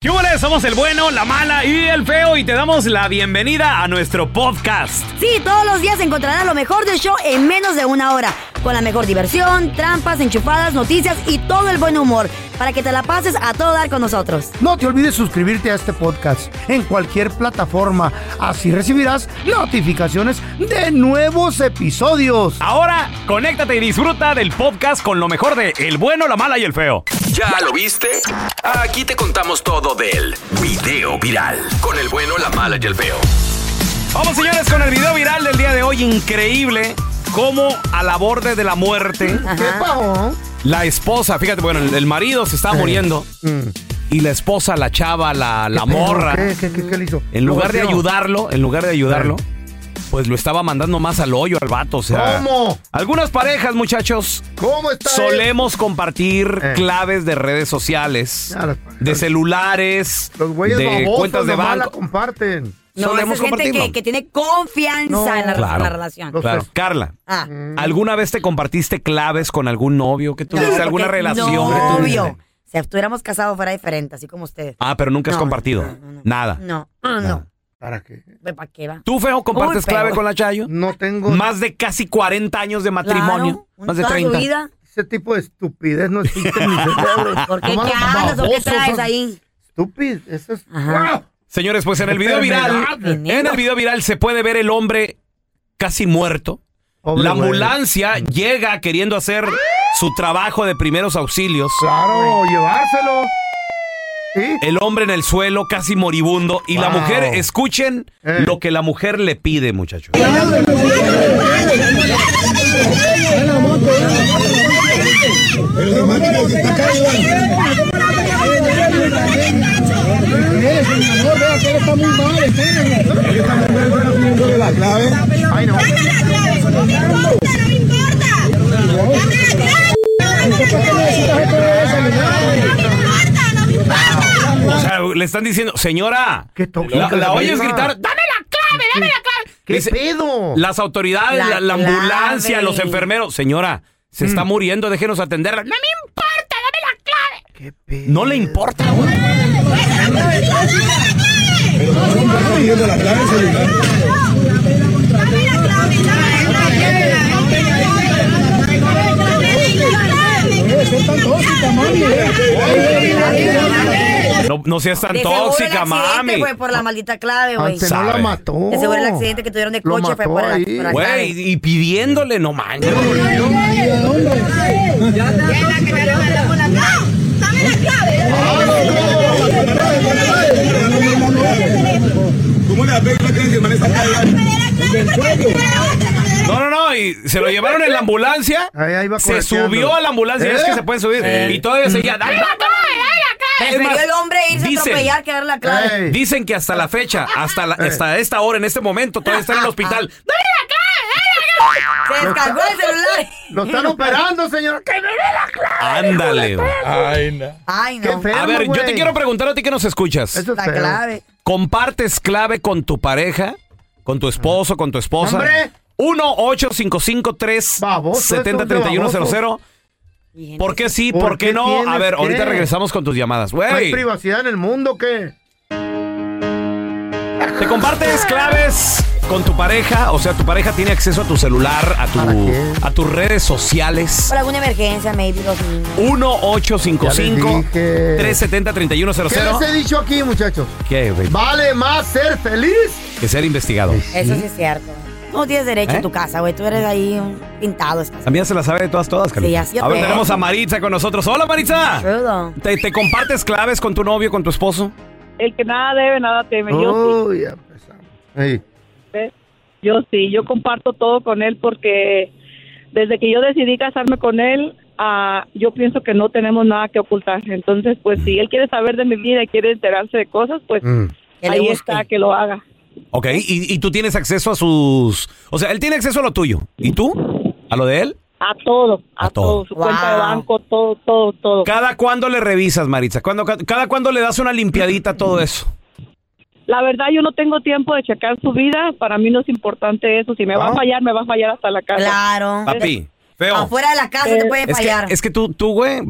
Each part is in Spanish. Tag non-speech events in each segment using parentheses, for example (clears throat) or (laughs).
¿Qué? Somos el bueno, la mala y el feo y te damos la bienvenida a nuestro podcast. Sí, todos los días encontrarás lo mejor del show en menos de una hora. Con la mejor diversión, trampas, enchufadas, noticias y todo el buen humor. Para que te la pases a todo dar con nosotros. No te olvides suscribirte a este podcast en cualquier plataforma. Así recibirás notificaciones de nuevos episodios. Ahora, conéctate y disfruta del podcast con lo mejor de El bueno, la mala y el feo. ¿Ya lo viste? Aquí te contamos todo del video viral. Con el bueno, la mala y el feo. Vamos, señores, con el video viral del día de hoy. Increíble cómo a la borde de la muerte. ¿Qué pasó? La esposa, fíjate, bueno, el, el marido se estaba muriendo. Y la esposa, la chava, la, la morra. ¿Qué, qué, qué, qué le hizo? En lugar de ayudarlo, en lugar de ayudarlo, pues lo estaba mandando más al hoyo al vato. O sea, ¿Cómo? Algunas parejas, muchachos, ¿Cómo está? solemos compartir Eh. claves de redes sociales, Ya, las- de celulares, Los güeyes de babosos cuentas de nomás la banco. comparten. No, Solemos es gente compartirlo. que, que tiene confianza No. en la, Claro. la relación. Claro. Carla, Ah. ¿alguna vez te compartiste claves con algún novio que tuviste alguna relación? No, que tuviste? obvio. Si estuviéramos casados fuera diferente, así como ustedes. Ah, pero nunca has No, compartido. no, no, no. Nada. No, no, no. ¿Para qué? ¿Para qué va? ¿Tú, Feo, compartes Uy, clave con la Chayo? No tengo Más de casi 40 años de matrimonio. Claro, más de toda su 30. vida. ese tipo de estupidez no existe en mi cerebro. ¿Por qué? Nomás ¿Qué andas o qué babosos traes son ahí? Estúpido, eso es. Ajá. ¡Wow! Señores, pues en el video viral, en el video viral se puede ver el hombre casi muerto. Pobre la güey. ambulancia llega queriendo hacer su trabajo de primeros auxilios. Claro, llevárselo. ¿Sí? El hombre en el suelo, casi moribundo. Y la mujer, escuchen Eh. lo que la mujer le pide, muchachos. Ay, no. O sea, le están diciendo, señora, la, la la oyes gritar, dame la clave, dame la clave. ¿Qué Dice, pedo? Las autoridades, la, La la ambulancia, clave. los enfermeros. Señora, se está muriendo, déjenos atenderla. No me importa, dame la clave. ¿Qué pedo? No le importa, güey. No, no seas tan De seguro el tóxica, mami. fue por la maldita clave, güey. No Sabe. la mató. De seguro el accidente que tuvieron de Lo coche fue por la, ahí. por la clave. Güey, y pidiéndole, no manches. No, no, no, y se lo llevaron en la ambulancia. Ahí, ahí va Se subió a la ambulancia, ¿Eh? es que se pueden subir. Y todavía seguía, dale la clave, dale la clave. Es Prefirió más, el hombre irse a dicen- atropellar que dar la clave. Dicen que hasta la fecha, hasta, la- hasta esta hora, en este momento, todavía está en el hospital. ¡Dale la clave! ¡Dale la clave! Se descargó el celular. Lo están (laughs) operando, señor. ¡Que me dé la clave! Ándale, güey. Ay, no. Ay, Qué no. feo, A ver, yo güey. te quiero preguntar a ti que nos escuchas. Eso es La feo. clave. ¿Compartes clave con tu pareja? ¿Con tu esposo? ¿Con tu esposa? ¡Hombre! 1-855-370-3100. ¿Por qué sí? ¿Por, ¿Por qué qué no? A tienes ver, que? ahorita regresamos con tus llamadas. ¿No ¿Hay Güey, privacidad en el mundo o qué? ¿te compartes claves con tu pareja? O sea, tu pareja tiene acceso a tu celular, a, tu, a tus redes sociales. Por alguna emergencia, maybe los niños. 1-855-370-3100. ¿Qué les he dicho aquí, muchachos? ¿Qué, güey? Vale más ser feliz. Que ser investigado. Eso sí es cierto. No tienes derecho ¿Eh? en tu casa, güey. Tú eres ahí un pintado. Estás. También se la sabe de todas, todas, Carlita. así yo A ver, te- tenemos a Maritza con nosotros. Hola, Maritza. ¿Te, te compartes claves con tu novio, con tu esposo? El que nada debe, nada teme. Yo Uy, ya empezamos. Ey. Yo sí, yo comparto todo con él porque desde que yo decidí casarme con él, ah, yo pienso que no tenemos nada que ocultar. Entonces, pues si él quiere saber de mi vida y quiere enterarse de cosas, pues Mm. Ahí está, que lo haga. Ok, y, y tú tienes acceso a sus... O sea, él tiene acceso a lo tuyo. ¿Y tú? ¿A lo de él? A todo, a, A todo. todo. Su cuenta de banco, todo, todo, todo. ¿Cada cuándo le revisas, Maritza? ¿Cuándo, ca- ¿Cada cuándo le das una limpiadita a todo eso? La verdad, yo no tengo tiempo de checar su vida. Para mí no es importante eso. Si me va Ah. a fallar, me va a fallar hasta la casa. Claro. Papi, feo. Afuera de la casa te puede Es que, fallar. es que tú, tú, güey,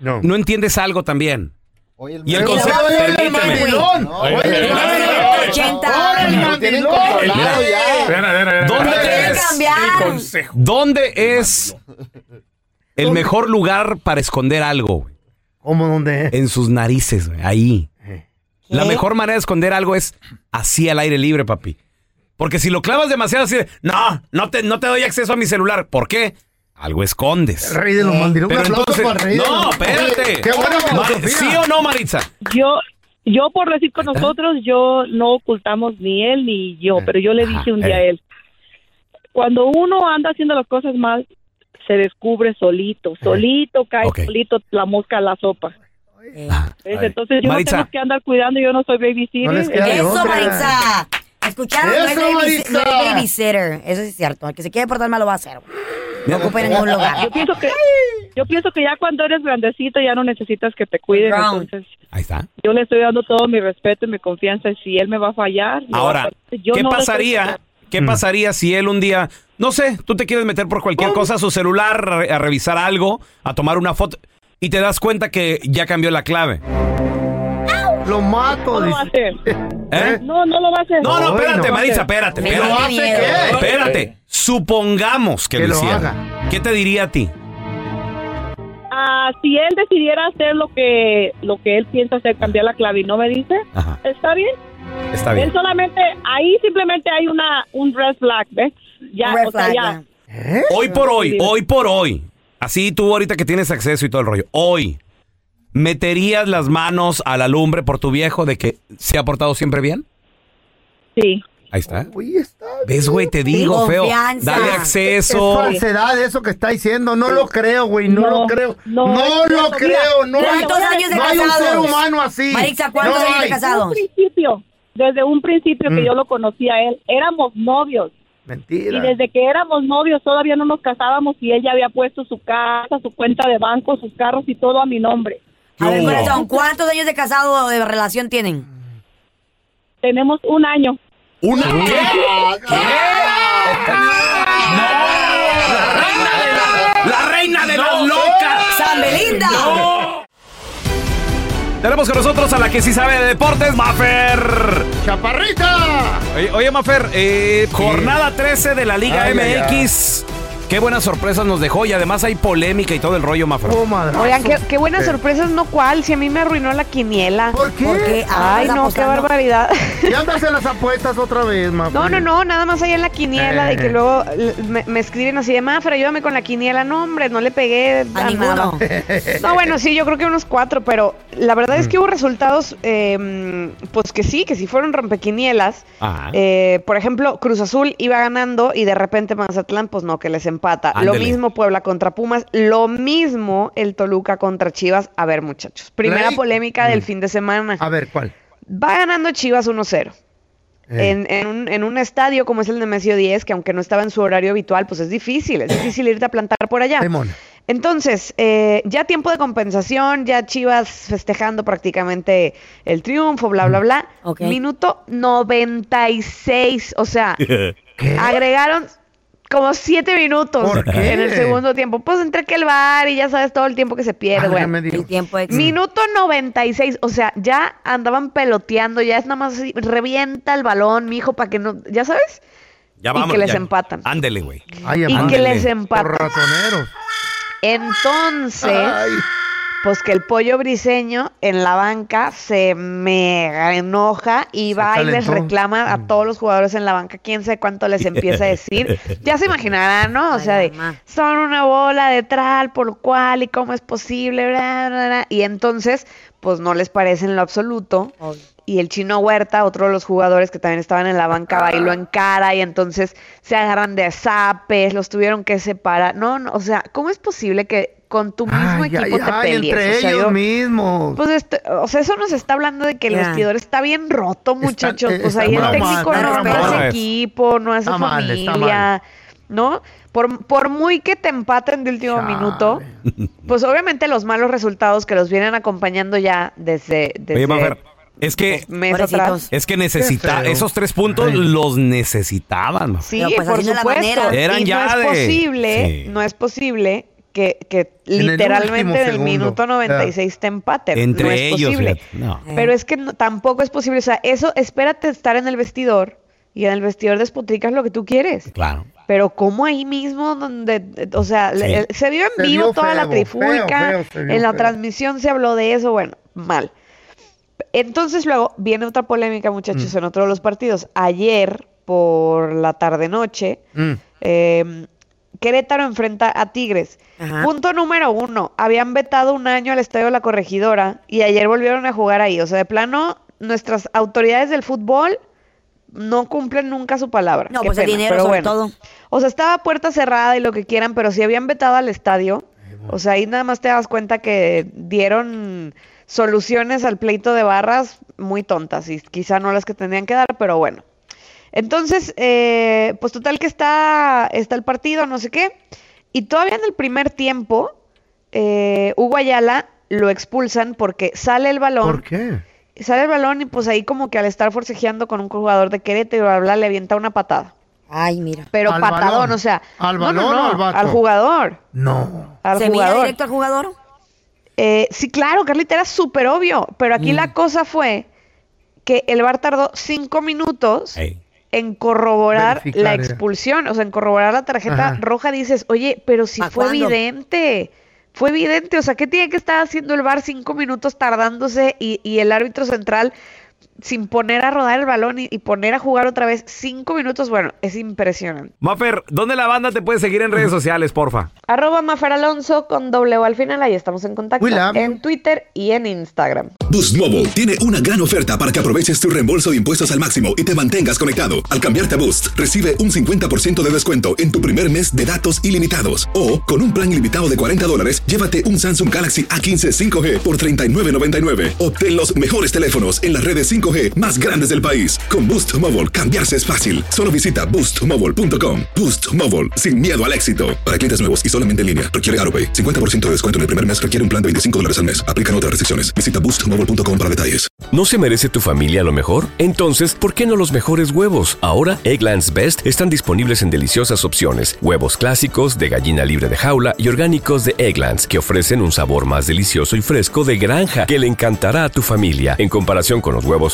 No. no entiendes algo también. Oye, el Y el concepto... Oye, oye, Permíteme. oye, mandilón! Oye, Oye, oye, el oye, mandilón! oye, 80 ¡Oye, el Lo tienen mandilón! controlado Mira. ya. ¿Dónde es, cambiar. ¿Dónde es el mejor lugar para esconder algo? güey? ¿Cómo dónde es? En sus narices, güey, ahí. La ¿Qué? mejor manera de esconder algo es así al aire libre, papi. Porque si lo clavas demasiado así de, no, no te, no te doy acceso a mi celular. ¿Por qué? Algo escondes. El rey de los mandilones. Pero entonces, para el rey de no, espérate. ¡Qué buena Mar- filosofía! ¿Sí o no, Maritza? Yo, yo por decir con nosotros, yo no ocultamos ni él ni yo, pero yo le dije un día a eh. él, cuando uno anda haciendo las cosas mal, se descubre solito, solito cae solito la mosca a la sopa. Eh. ¿Ves? Entonces yo Maritza. no tengo que andar cuidando, yo no soy babysitter. No Eso. Maritza. Escucharon, no es, Eso, baby- no es babysitter. Eso sí es cierto. El que se quiere portar mal lo va a hacer. No ocupa a ningún lugar. Yo pienso que yo pienso que ya cuando eres grandecito ya no necesitas que te cuiden, entonces Ahí está. yo le estoy dando todo mi respeto y mi confianza y si él me va a fallar, a Ahora, fallar. Yo ¿qué no pasaría? ¿Qué Mm. pasaría si él un día, no sé, tú te quieres meter por cualquier cosa a su celular, a revisar algo, a tomar una foto y te das cuenta que ya cambió la clave? Lo mato, No lo va a hacer. ¿Eh? No, no lo va a hacer. No, no, espérate, no. Maritza, espérate, espérate. da hace qué? Espérate. Supongamos que, Que lo lo hiciera. haga. ¿Qué te diría a ti? Ah, si él decidiera hacer lo que lo que él piensa hacer, cambiar la clave y no me dice, Ajá, está bien. está Él bien. solamente ahí simplemente hay una un red flag, ¿ves? Ya, red o sea, ya. ya. Hoy por hoy, hoy por hoy, así tú ahorita que tienes acceso y todo el rollo, hoy, ¿meterías las manos a la lumbre por tu viejo de que se ha portado siempre bien? Sí. Ahí está. Uy, está. ¿Ves, güey? Te digo, feo. Confianza. Dale Es acceso. falsedad eso que está diciendo. No lo creo, güey. No, No, lo creo. No, no, es lo cierto. creo. No hay, ¿Cuántos años de no hay un ser humano así. Maritza, ¿cuántos No años de hay. casados? Un principio, desde un principio que Mm. yo lo conocí a él, éramos novios. Mentira. Y desde que éramos novios todavía no nos casábamos y él ya había puesto su casa, su cuenta de banco, sus carros y todo a mi nombre. A ver, hubo? corazón, ¿cuántos años de casado o de relación tienen? Tenemos un año. ¿Una qué? ¡No! ¡La reina de las locas! ¡San Belinda! Tenemos con nosotros a la que sí sabe de deportes, Mafer. ¡Chaparrita! Oye, oye, Mafer, eh, jornada 13 de la Liga Ay, MX. Qué buenas sorpresas nos dejó y además hay polémica y todo el rollo, Mafer. Oh. Oigan, qué, qué buenas Eh, sorpresas, no cuál, si a mí me arruinó la quiniela. ¿Por qué? Porque Ay, no, qué barbaridad. Ya andas en las apuestas otra vez, ma. No, no, no, nada más ahí en la quiniela de que Eh. luego me, me escriben así de Mafra, ayúdame con la quiniela. No, hombre, no le pegué A nada. No, bueno, sí, yo creo que unos cuatro, pero la verdad Mm. es que hubo resultados, eh, pues que sí, que sí fueron rompequinielas. Ajá. Eh, por ejemplo, Cruz Azul iba ganando y de repente Mazatlán, pues no, que les empata. Lo mismo Puebla contra Pumas, lo mismo el Toluca contra Chivas. A ver, muchachos, primera Rey. polémica del Mm. fin de semana. A ver, ¿cuál? Va ganando Chivas 1-0. Ey. en, en un, en un estadio como es el Nemesio 10, que aunque no estaba en su horario habitual, pues es difícil, es difícil irte a plantar por allá. Entonces, eh, ya tiempo de compensación, ya Chivas festejando prácticamente el triunfo, bla, bla, bla. Ok. Minuto 96, o sea, (laughs) ¿Qué? agregaron como siete minutos ¿Por qué? en el segundo tiempo. Pues entre que el bar y ya sabes todo el tiempo que se pierde, bueno. Válgame Dios. El tiempo extra. Minuto 96, o sea, ya andaban peloteando, ya es nada más así, revienta el balón, mijo, para que no, ya sabes, Ya Y vamos. que les ya. empatan. Ándele, güey. Y que les Por empatan. ratoneros. Entonces, Ay. Pues que el pollo briseño en la banca se mega enoja y Se va y les reclama a todos los jugadores en la banca, quién sabe cuánto les empieza a decir. (laughs) Ya se imaginarán, ¿no? O Ay, sea, de, son una bola de tral, por cual, y cómo es posible, bla, bla, bla. Y entonces, pues no les parece en lo absoluto. Y el chino Huerta, otro de los jugadores que también estaban en la banca, bailó en cara y entonces se agarran de zapes, los tuvieron que separar. No, no, o sea, ¿cómo es posible que con tu mismo Ay, equipo ay, te ay, pelees? entre O sea, ellos yo- mismos. pues esto- o sea, eso nos está hablando de que el Ya. vestidor está bien roto, muchachos. eh, pues está ahí el técnico mal, no está ve a su mal. equipo, no mal, está familia, ¿no? Por, por muy que te empaten de último Chale. minuto, pues obviamente los malos resultados que los vienen acompañando ya desde, desde Oye, Mafer, es que, es que necesita, esos tres puntos Ay. los necesitaban. Sí, pues, por no supuesto. manera. Eran y ya no es de- posible, Sí. no es posible que, que En el literalmente en el segundo. minuto 96 te empaten. Entre no es ellos, posible. fíjate. No. Pero es que no- tampoco es posible. O sea, eso, espérate estar en el vestidor y en el vestidor despotricas lo que tú quieres. Claro. Pero como ahí mismo donde, eh, o sea, Sí. le- se vio en Se vivo toda la trifulca, feo, feo, en la feo. transmisión se habló de eso, bueno, mal. Entonces luego viene otra polémica, muchachos, Mm. en otro de los partidos. Ayer, por la tarde-noche, Mm. eh, Querétaro enfrenta a Tigres. Ajá. Punto número uno, habían vetado un año al Estadio La Corregidora y ayer volvieron a jugar ahí. O sea, de plano, nuestras autoridades del fútbol no cumplen nunca su palabra. No, Qué pues el dinero pero sobre bueno. todo. O sea, estaba puerta cerrada y lo que quieran, pero si habían vetado al estadio, o sea, ahí nada más te das cuenta que dieron soluciones al pleito de barras muy tontas y quizá no las que tenían que dar, pero bueno. Entonces, eh, pues total que está, está el partido, no sé qué, y todavía en el primer tiempo, eh, Hugo Ayala lo expulsan porque sale el balón. ¿Por qué? Sale el balón y pues ahí como que al estar forcejeando con un jugador de Querétaro, bla, bla, le avienta una patada. Ay, mira. Pero ¿Al patadón, balón? o sea. ¿Al no, no, balón o al vato? al jugador. No. Al ¿Se mira jugador. directo al jugador? Eh, sí, claro, Carlita, era súper obvio. Pero aquí Mm. la cosa fue que el VAR tardó cinco minutos Ey. En corroborar Verificar, la ya. expulsión, o sea, en corroborar la tarjeta Ajá. roja. Dices, oye, pero si ¿Pa' fue cuándo? evidente. Fue evidente, o sea, ¿qué tiene que estar haciendo el VAR cinco minutos tardándose y, y el árbitro central sin poner a rodar el balón y, y poner a jugar otra vez cinco minutos? Bueno, es impresionante. Mafer, ¿dónde la banda te puede seguir en redes sociales, porfa? Arroba Mafer Alonso con doble O al final, ahí estamos en contacto. En Twitter y en Instagram. Boost Mobile tiene una gran oferta para que aproveches tu reembolso de impuestos al máximo y te mantengas conectado. Al cambiarte a Boost, recibe un 50% de descuento en tu primer mes de datos ilimitados. O, con un plan ilimitado de 40 dólares, llévate un Samsung Galaxy A15 5G por $39.99. Obtén los mejores teléfonos en las redes 5G más grandes del país. Con Boost Mobile, cambiarse es fácil. Solo visita boostmobile.com. Boost Mobile, sin miedo al éxito. Para clientes nuevos y solamente en línea, requiere AroPay. 50% de descuento en el primer mes requiere un plan de 25 dólares al mes. Aplican otras restricciones. Visita boostmobile.com para detalles. ¿No se merece tu familia lo mejor? Entonces, ¿por qué no los mejores huevos? Ahora, Egglands Best están disponibles en deliciosas opciones. Huevos clásicos, de gallina libre de jaula y orgánicos de Egglands, que ofrecen un sabor más delicioso y fresco de granja que le encantará a tu familia. En comparación con los huevos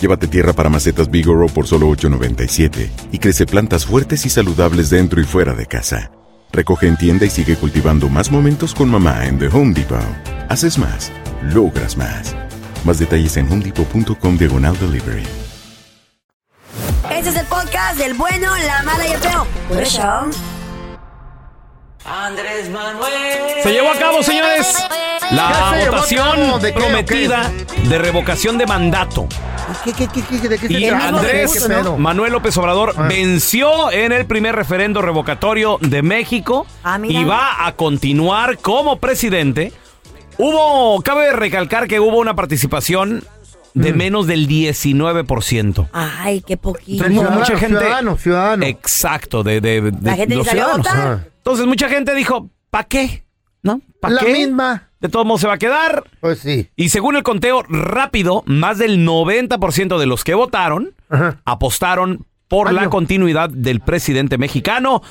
Llévate tierra para macetas Bigoro por solo $8.97 y crece plantas fuertes y saludables dentro y fuera de casa. Recoge en tienda y sigue cultivando más momentos con mamá en The Home Depot. Haces más, logras más. Más detalles en homedepot.com diagonal delivery. Ese es el podcast del bueno, la mala y el feo. Andrés Manuel. Se llevó a cabo, señores, la ¿Qué se llevó a votación cabo? ¿De qué o qué? prometida de revocación de mandato. ¿Qué, qué, qué, qué, de qué se Y? Andrés. Manuel López Obrador Ah. venció en el primer referendo revocatorio de México Ah, y va a continuar como presidente. Hubo, cabe recalcar que hubo una participación de menos del 19%. Ay, qué poquito. Entonces, Ciudadano, mucha gente. ciudadano, ciudano. Exacto, de, de- de La gente los ni salió a ciudadanos. votar. Entonces, mucha gente dijo, ¿para qué? ¿No? ¿Para La qué? misma. De todos modos se va a quedar. Pues sí. Y según el conteo rápido, más del 90% de los que votaron Ajá. apostaron por la continuidad del presidente mexicano,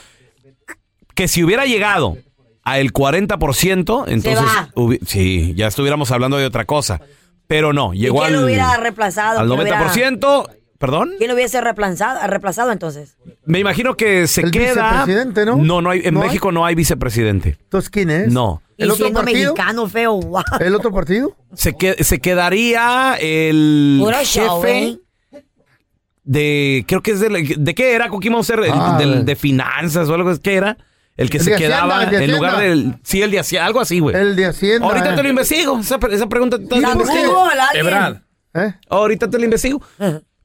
que si hubiera llegado a el 40%, entonces hubi- sí, ya estuviéramos hablando de otra cosa. Pero no, ¿Y llegó quién al, lo hubiera reemplazado? al ¿Quién lo hubiera- 90%. ¿Perdón? ¿Quién lo hubiese reemplazado, reemplazado entonces? Me imagino que se El queda. vicepresidente, ¿no? No, no hay, en ¿No hay? México no hay vicepresidente. Entonces, ¿quién es? No. ¿El y otro siendo partido? mexicano feo, guau. ¿El otro partido? Se, que- se quedaría el Puro show, jefe ¿eh? de. Creo que es de. ¿De qué era, Coquín Monster? El- Ah, del- de finanzas o algo. ¿Qué era? El que El se de Hacienda, quedaba el de en lugar del. Sí, el de Hacienda, algo así, güey. El de Hacienda. Ahorita te lo eh. investigo. Esa, esa pregunta te la investigo. Google. ¿Eh? Ahorita te la investigo.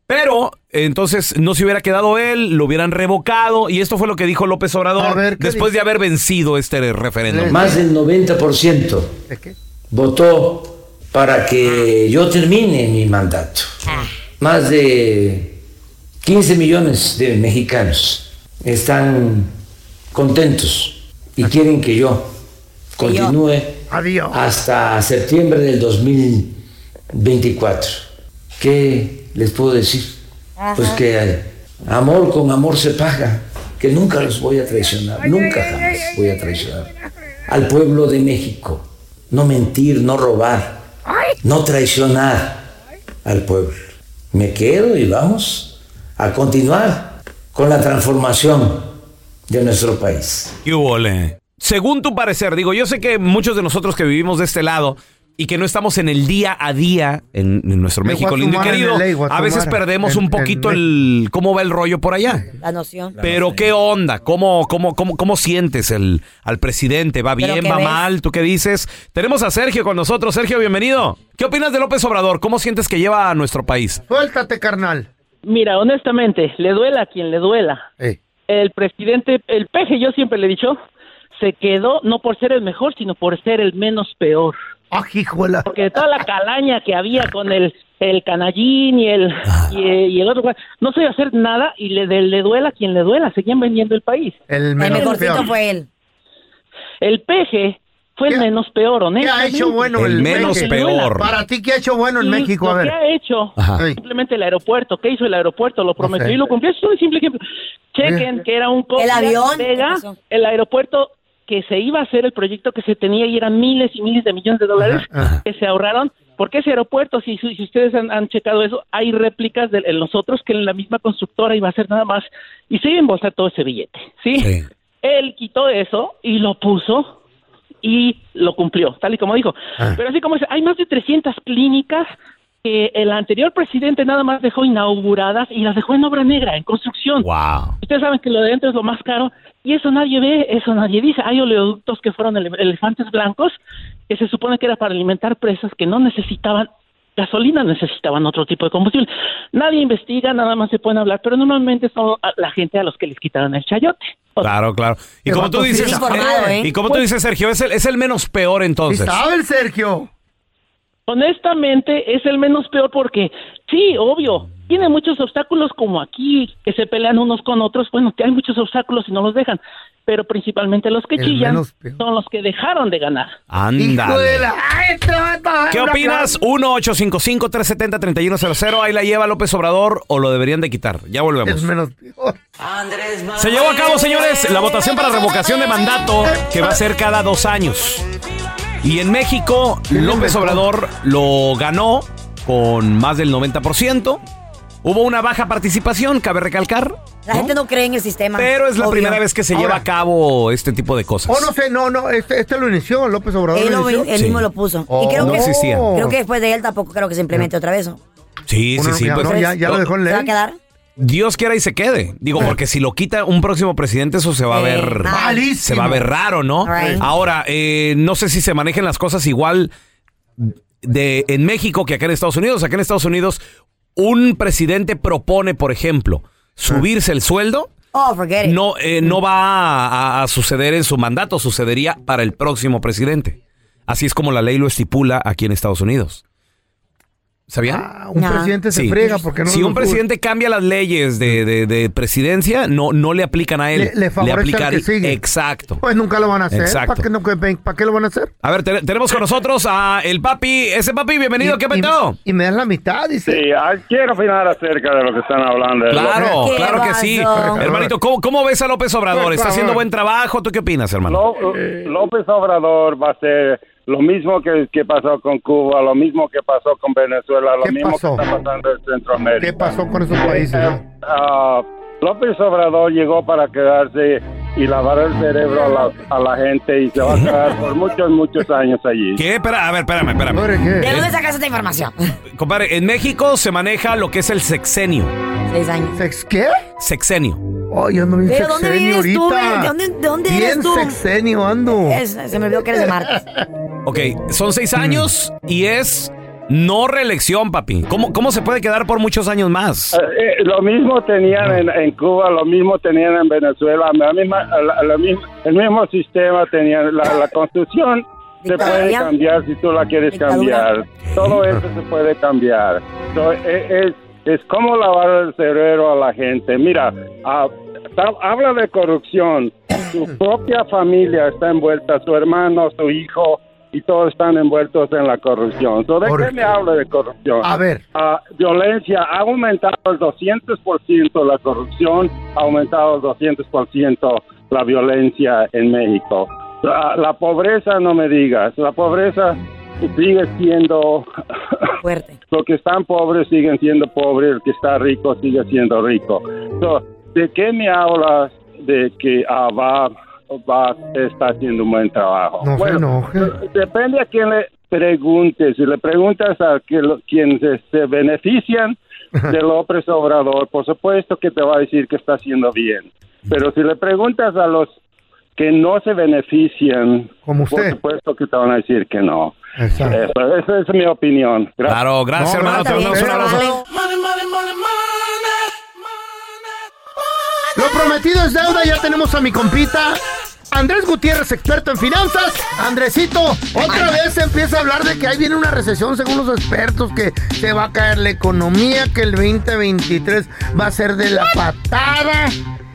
Pero, entonces, no se hubiera quedado él, lo hubieran revocado. Y esto fue lo que dijo López Obrador ver, ¿qué después de haber vencido este referéndum. Más del 90% ¿De qué? votó para que yo termine mi mandato. Más de 15 millones de mexicanos están contentos y quieren que yo continúe Adiós. hasta septiembre del 2024. ¿Qué les puedo decir? Pues que eh, amor con amor se paga, que nunca los voy a traicionar, nunca jamás voy a traicionar al pueblo de México. No mentir, no robar, no traicionar al pueblo. Me quedo y vamos a continuar con la transformación de nuestro país. ¿Qué hubo, le? Según tu parecer, digo, yo sé que muchos de nosotros que vivimos de este lado y que no estamos en el día a día en, en nuestro México lindo y querido, a veces perdemos en- un poquito en el cómo va el rollo por allá. La noción. Pero qué onda, cómo cómo cómo cómo sientes el al presidente, va ¿Pero bien, va ves? mal, tú qué dices? Tenemos a Sergio con nosotros, Sergio, bienvenido. ¿Qué opinas de López Obrador? ¿Cómo sientes que lleva a nuestro país? Suéltate, carnal. Mira, honestamente, le duela a quien le duela. Eh. El presidente, el peje, yo siempre le he dicho, se quedó no por ser el mejor, sino por ser el menos peor. Ah, hijuela. Porque de toda la calaña que había con el, el canallín y el, y, y el otro, no se iba a hacer nada y le, le, le duela a quien le duela, seguían vendiendo el país. El El menos mejorcito peor. fue él. El peje fue el ¿Qué- menos peor, ¿Qué honestamente. ha hecho bueno El el, menos peor. Para ti, ¿qué ha hecho bueno en México? A lo ver. que ha hecho Ajá. Simplemente el aeropuerto. ¿Qué hizo el aeropuerto? Lo prometió y lo cumplió. Eso es un simple ejemplo. Chequen que era un El avión, ¿qué Vega, el aeropuerto que se iba a hacer el proyecto que se tenía y eran miles y miles de millones de dólares Ajá, ajá. que se ahorraron. Porque ese aeropuerto, si, si ustedes han, han checado eso, hay réplicas de en los otros que en la misma constructora iba a hacer nada más y se iba a embolsar todo ese billete. ¿sí? Sí. Él quitó eso y lo puso y lo cumplió, tal y como dijo. Ah. Pero así como dice, hay más de 300 clínicas que el anterior presidente nada más dejó inauguradas y las dejó en obra negra, en construcción. Wow. Ustedes saben que lo de dentro es lo más caro y eso nadie ve, eso nadie dice. Hay oleoductos que fueron ele- elefantes blancos que se supone que era para alimentar presas que no necesitaban gasolina, necesitaban otro tipo de combustible. Nadie investiga, nada más se pueden hablar, pero normalmente son a- la gente a los que les quitaron el chayote. O sea, Claro, claro. Y como tú dices, informado, ¿eh? y como tú dices, Sergio, es el, es el menos peor ¿Y entonces. sabe el Sergio? Honestamente, es el menos peor porque, sí, obvio, tiene muchos obstáculos como aquí, que se pelean unos con otros. Bueno, que hay muchos obstáculos y no los dejan, pero principalmente los que El chillan son los que dejaron de ganar. ¡Ay, este! ¿Qué opinas? 1-855-370-3100. Ahí la lleva López Obrador o lo deberían de quitar. Ya plan- Es volvemos. menos peor. Andrés Manuel. Se llevó a cabo, señores, la votación para revocación de mandato que va a ser cada dos años. Y en México, López Obrador lo ganó con más del 90%. Hubo una baja participación, cabe recalcar. La gente no cree en el sistema. Pero es la obvio. primera vez que se Ahora- lleva a cabo este tipo de cosas. Oh, no sé, no, no, este, este lo inició, López Obrador Él, lo lo- inició. él Sí. mismo lo puso. Oh, y creo no que, existía. creo que después de él tampoco creo que se implemente otra vez. ¿no? Sí, sí, sí. ya, pues- no, ya, ya lo dejó en ¿Se va a ley. quedar? Dios quiera y se quede. Digo, porque si lo quita un próximo presidente, eso se va a ver. malísimo. Se va a ver raro, ¿no? Right. Ahora, eh, no sé si se manejen las cosas igual de en México que acá en Estados Unidos. Acá en Estados Unidos, un presidente propone, por ejemplo, subirse el sueldo. Oh, forget it. No, eh, no va a, a suceder en su mandato, sucedería para el próximo presidente. Así es como la ley lo estipula aquí en Estados Unidos. ¿Sabían? Ah, un presidente se friega porque no Si un presidente cambia las leyes de, de- de presidencia, no, no le aplican a él. Le- le favorece al que aplicaría- sigue. Exacto. Pues nunca lo van a hacer. Exacto. ¿Para qué, no- ¿Para qué lo van a hacer? A ver, te- tenemos con nosotros a el papi. Ese papi, bienvenido. ¿Qué peteo? Y me das la mitad, dice. Sí, ah, quiero opinar acerca de lo que están hablando. Claro, claro que sí. Hermanito, ¿cómo, cómo ves a López Obrador? ¿Está haciendo buen trabajo? ¿Tú qué opinas, hermano? Lo- López Obrador va a ser lo mismo que, que pasó con Cuba, lo mismo que pasó con Venezuela, lo ¿Qué mismo pasó? que está pasando en Centroamérica. ¿Qué pasó con esos países? eh? Ah, López Obrador llegó para quedarse y lavar el cerebro a la, a la gente y se va a quedar por muchos, muchos años allí. ¿Qué? Espera, a ver, espérame, espérame. ¿De dónde sacas esta información? (laughs) Compadre, en México se maneja lo que es el sexenio. Seis años. ¿Sex qué? Sexenio. Oh, yo ando bien ¿Pero dónde sexenio vives tú, ahorita. güey? ¿De dónde- de dónde bien eres tú? sexenio ando. Es- se me olvidó que eres de Marte. Ok, son seis años y es no reelección, papi. ¿Cómo, ¿Cómo se puede quedar por muchos años más? Eh, eh, lo mismo tenían en, en Cuba, lo mismo tenían en Venezuela, la misma, la- la misma- el mismo sistema tenían. La, la constitución se puede cambiar si tú la quieres cambiar. Todo eso se puede cambiar. So, eh, es, es como lavar el cerebro a la gente. Mira, ah, ta- habla de corrupción. Su (clears throat) propia familia está envuelta, su hermano, su hijo, y todos están envueltos en la corrupción. So, ¿De ¿Por qué me habla de corrupción? A ver. Ah, violencia ha aumentado el 200% la corrupción, ha aumentado el 200% la violencia en México. La, la pobreza, no me digas, la pobreza sigue siendo (laughs) fuerte. Los que están pobres siguen siendo pobres, el que está rico sigue siendo rico. So, ¿De qué me hablas de que ah, va, va está haciendo un buen trabajo? No se enoje. Depende a quién le preguntes. Si le preguntas a que lo- quienes se, se benefician de López Obrador, por supuesto que te va a decir que está haciendo bien. Pero si le preguntas a los que no se benefician, Como por usted. supuesto que te van a decir que no. Exacto. Eso- esa es mi opinión. Gracias. Claro, gracias, No, hermano. Te mandamos un abrazo. Lo prometido es deuda, ya tenemos a mi compita. Andrés Gutiérrez, experto en finanzas. Andresito, otra vez se empieza a hablar de que ahí viene una recesión según los expertos, que se va a caer la economía, que el 2023 va a ser de la patada.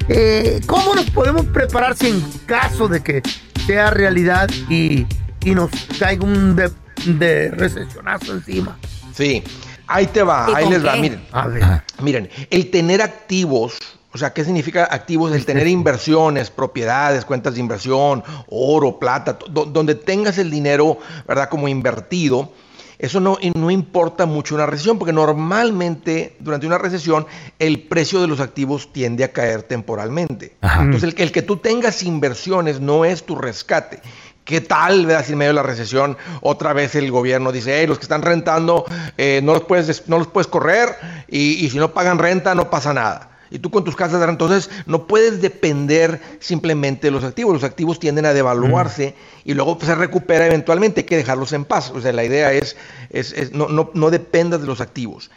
Eh, ¿Cómo nos podemos preparar si en caso de que sea realidad y, y nos caiga un de, de recesionazo encima? Sí, ahí te va, ¿Y ahí les va, miren. A ver. Miren, el tener activos, o sea, ¿qué significa activos? El tener inversiones, propiedades, cuentas de inversión, oro, plata, do- donde tengas el dinero, ¿verdad? Como invertido. Eso no, no importa mucho una recesión, porque normalmente durante una recesión el precio de los activos tiende a caer temporalmente. Entonces, el, que- el que tú tengas inversiones no es tu rescate. ¿Qué tal, verdad, si en medio de la recesión otra vez el gobierno dice, hey, los que están rentando eh, no, los puedes, des- no los puedes correr y, y si no pagan renta no pasa nada? Y tú con tus casas entonces no puedes depender simplemente de los activos. Los activos tienden a devaluarse y luego pues, se recupera eventualmente. Hay que dejarlos en paz. O sea, la idea es, es, es no, no, no dependas de los activos.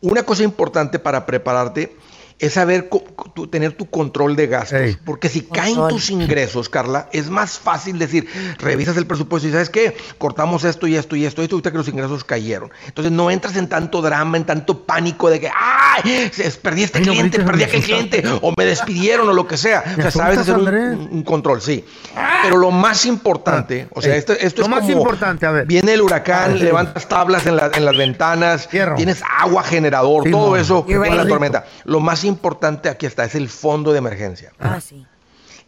Una cosa importante para prepararte es saber tu- tener tu control de gastos. Porque si caen tus ingresos, Carla, es más fácil decir, revisas el presupuesto y sabes qué, cortamos esto y esto y esto y esto, ahorita que los ingresos cayeron. Entonces no entras en tanto drama, en tanto pánico de que, ¡ay! se- Perdí este cliente, perdí aquel cliente, o me despidieron o lo que sea. O sea, sabes hacer un, un- un control, sí. Pero lo más importante, o sea, Ey, esto, esto lo es más como importante, a ver. Viene el huracán, Ah, levantas tablas en, la- en las ventanas, tienes agua generador, Sí, todo eso con la tormenta. Lo más importante aquí está, es el fondo de emergencia. Ah, sí.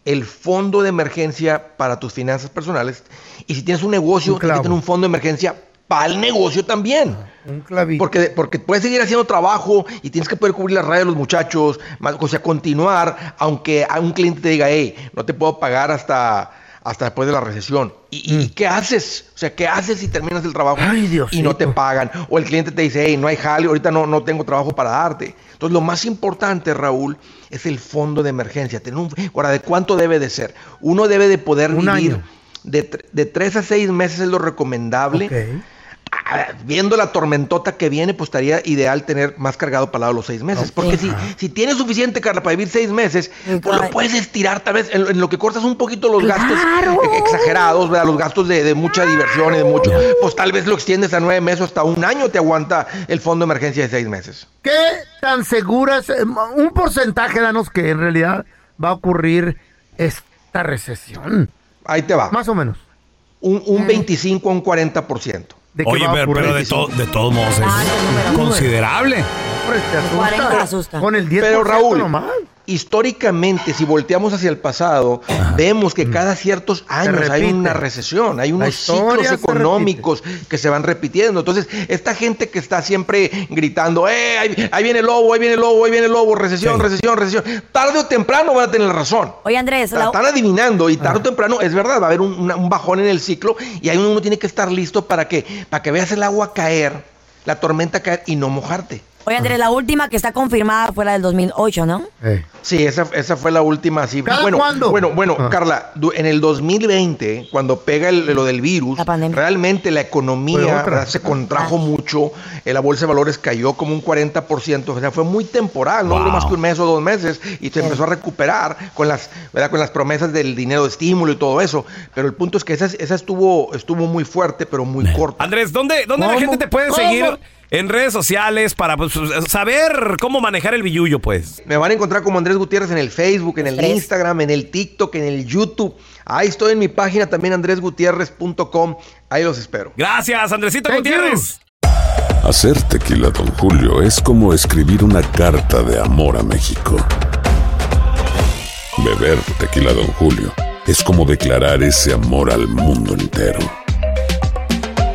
El fondo de emergencia para tus finanzas personales. Y si tienes un negocio, Un tienes que tener un fondo de emergencia para el negocio también. Un clavito. Porque, porque puedes seguir haciendo trabajo y tienes que poder cubrir las rayas de los muchachos, o sea, continuar, aunque a un cliente te diga, hey, no te puedo pagar hasta, hasta después de la recesión. ¿Y, y qué haces? O sea, ¿qué haces si terminas el trabajo Ay, y no te pagan? O el cliente te dice, hey, no hay jale, ahorita no, no tengo trabajo para darte. Entonces, lo más importante, Raúl, es el fondo de emergencia. Tener un, ahora, ¿de cuánto debe de ser? Uno debe de poder Un vivir año. de, de tres a seis meses es lo recomendable. Ok. Viendo la tormentota que viene, pues estaría ideal tener más cargado para los seis meses. Porque si, si tienes suficiente, Carla, para vivir seis meses, pues lo puedes estirar tal vez en, en lo que cortas un poquito los gastos eh, exagerados, ¿verdad? Los gastos de, de mucha diversión y de mucho. Pues tal vez lo extiendes a nueve meses, hasta un año te aguanta el fondo de emergencia de seis meses. ¿Qué tan seguras, eh, un porcentaje, danos que en realidad va a ocurrir esta recesión? Ahí te va. Más o menos. Un, un 25 a un 40%. ¿De qué Oye, va a pero, ocurrir? pero de, to- de todos modos es considerable. Hombre, te asusta. 40 asusta. Con el 10% Pero Raúl, nomás. Históricamente, si volteamos hacia el pasado, vemos que cada ciertos años hay una recesión, hay La unos ciclos se económicos que se van repitiendo. Entonces, esta gente que está siempre gritando, ¡eh! Ahí, ahí viene el lobo, ahí viene el lobo, ahí viene el lobo, recesión, Sí. recesión, recesión. Tarde o temprano van a tener razón. Oye, Andrés, La la- Están adivinando y tarde o temprano, es verdad, va a haber un, una- un bajón en el ciclo y ahí uno tiene que estar listo para que, para que veas el agua caer, la tormenta caer y no mojarte. Oye, Andrés, la última que está confirmada fue la del 2008, ¿no? Sí, esa, esa fue la última. Sí. ¿Cada Bueno, cuándo? bueno, bueno, Ah. Carla, en el 2020, cuando pega el- lo del virus, realmente la economía se contrajo mucho, eh, la bolsa de valores cayó como un 40%, o sea, fue muy temporal, no duró Wow. más que un mes o dos meses y se empezó a recuperar con las, ¿verdad? con las promesas del dinero de estímulo y todo eso. Pero el punto es que esa, esa estuvo, estuvo muy fuerte, pero muy corta. Andrés, ¿dónde, dónde la gente te puede ¿Cómo? seguir en redes sociales para pues, saber cómo manejar el billullo, pues? Me van a encontrar como Andrés Gutiérrez en el Facebook, en el Tres. Instagram, en el TikTok, en el YouTube. Ahí estoy en mi página también, andresgutierrez.com. Ahí los espero. Gracias, Andresito Thank Gutiérrez. Hacer tequila, Don Julio, es como escribir una carta de amor a México. Beber tequila, Don Julio, es como declarar ese amor al mundo entero.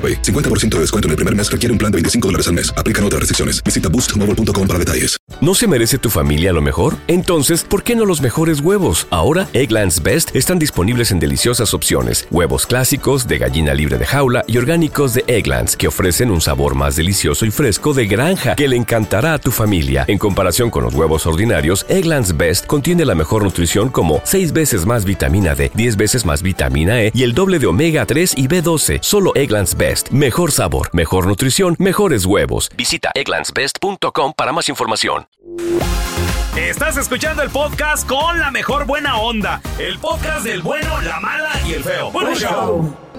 AroPay. 50% de descuento en el primer mes requiere un plan de 25 dólares al mes. Aplican otras restricciones. Visita boostmobile.com para detalles. ¿No se merece tu familia lo mejor? Entonces, ¿por qué no los mejores huevos? Ahora, Egglands Best están disponibles en deliciosas opciones. Huevos clásicos, de gallina libre de jaula y orgánicos de Egglands, que ofrecen un sabor más delicioso y fresco de granja que le encantará a tu familia. En comparación con los huevos ordinarios, Egglands Best contiene la mejor nutrición como 6 veces más vitamina D, 10 veces más vitamina E y el doble de omega 3 y B12. Solo Egglands Best. Mejor sabor, mejor nutrición, mejores huevos. Visita egglandsbest.com para más información. Estás escuchando el podcast con la mejor buena onda. El podcast del bueno, la mala y el feo. Bueno, show.